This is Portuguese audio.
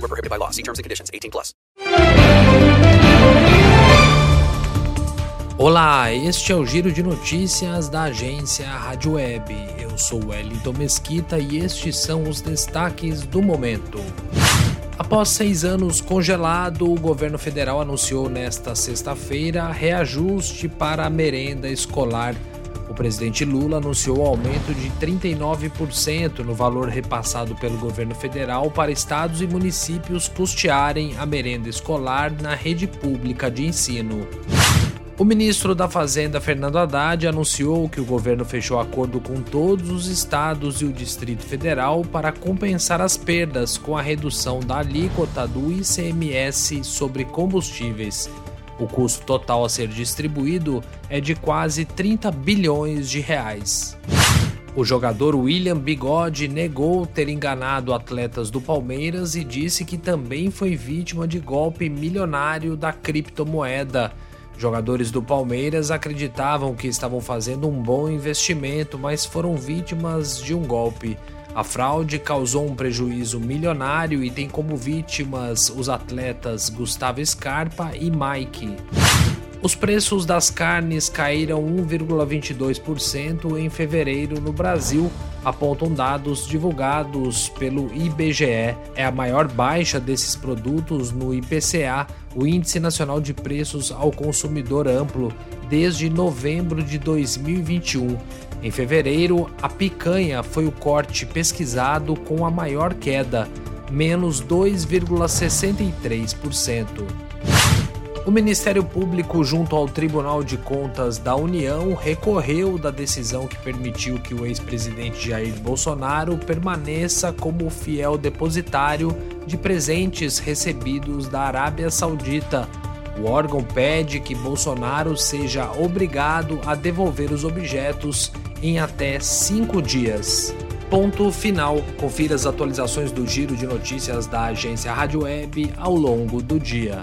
Void were prohibited by law. See terms and conditions. 18 plus. Olá, este é o Giro de Notícias da agência Rádio Web. Eu sou Wellington Mesquita e estes são os destaques do momento. Após seis anos congelado, o governo federal anunciou nesta sexta-feira reajuste para a merenda escolar. O presidente Lula anunciou o aumento de 39% no valor repassado pelo governo federal para estados e municípios custearem a merenda escolar na rede pública de ensino. O ministro da Fazenda, Fernando Haddad, anunciou que o governo fechou acordo com todos os estados e o Distrito Federal para compensar as perdas com a redução da alíquota do ICMS sobre combustíveis. O custo total a ser distribuído é de quase 30 bilhões de reais. O jogador William Bigode negou ter enganado atletas do Palmeiras e disse que também foi vítima de golpe milionário da criptomoeda. Jogadores do Palmeiras acreditavam que estavam fazendo um bom investimento, mas foram vítimas de um golpe. A fraude causou um prejuízo milionário e tem como vítimas os atletas Gustavo Scarpa e Mike. Os preços das carnes caíram 1,22% em fevereiro no Brasil, apontam dados divulgados pelo IBGE. É a maior baixa desses produtos no IPCA, o Índice Nacional de Preços ao Consumidor Amplo, desde novembro de 2021. Em fevereiro, a picanha foi o corte pesquisado com a maior queda, menos 2,63%. O Ministério Público, junto ao Tribunal de Contas da União, recorreu da decisão que permitiu que o ex-presidente Jair Bolsonaro permaneça como fiel depositário de presentes recebidos da Arábia Saudita. O órgão pede que Bolsonaro seja obrigado a devolver os objetos em até cinco dias. Ponto final. Confira as atualizações do giro de notícias da agência Rádio Web ao longo do dia.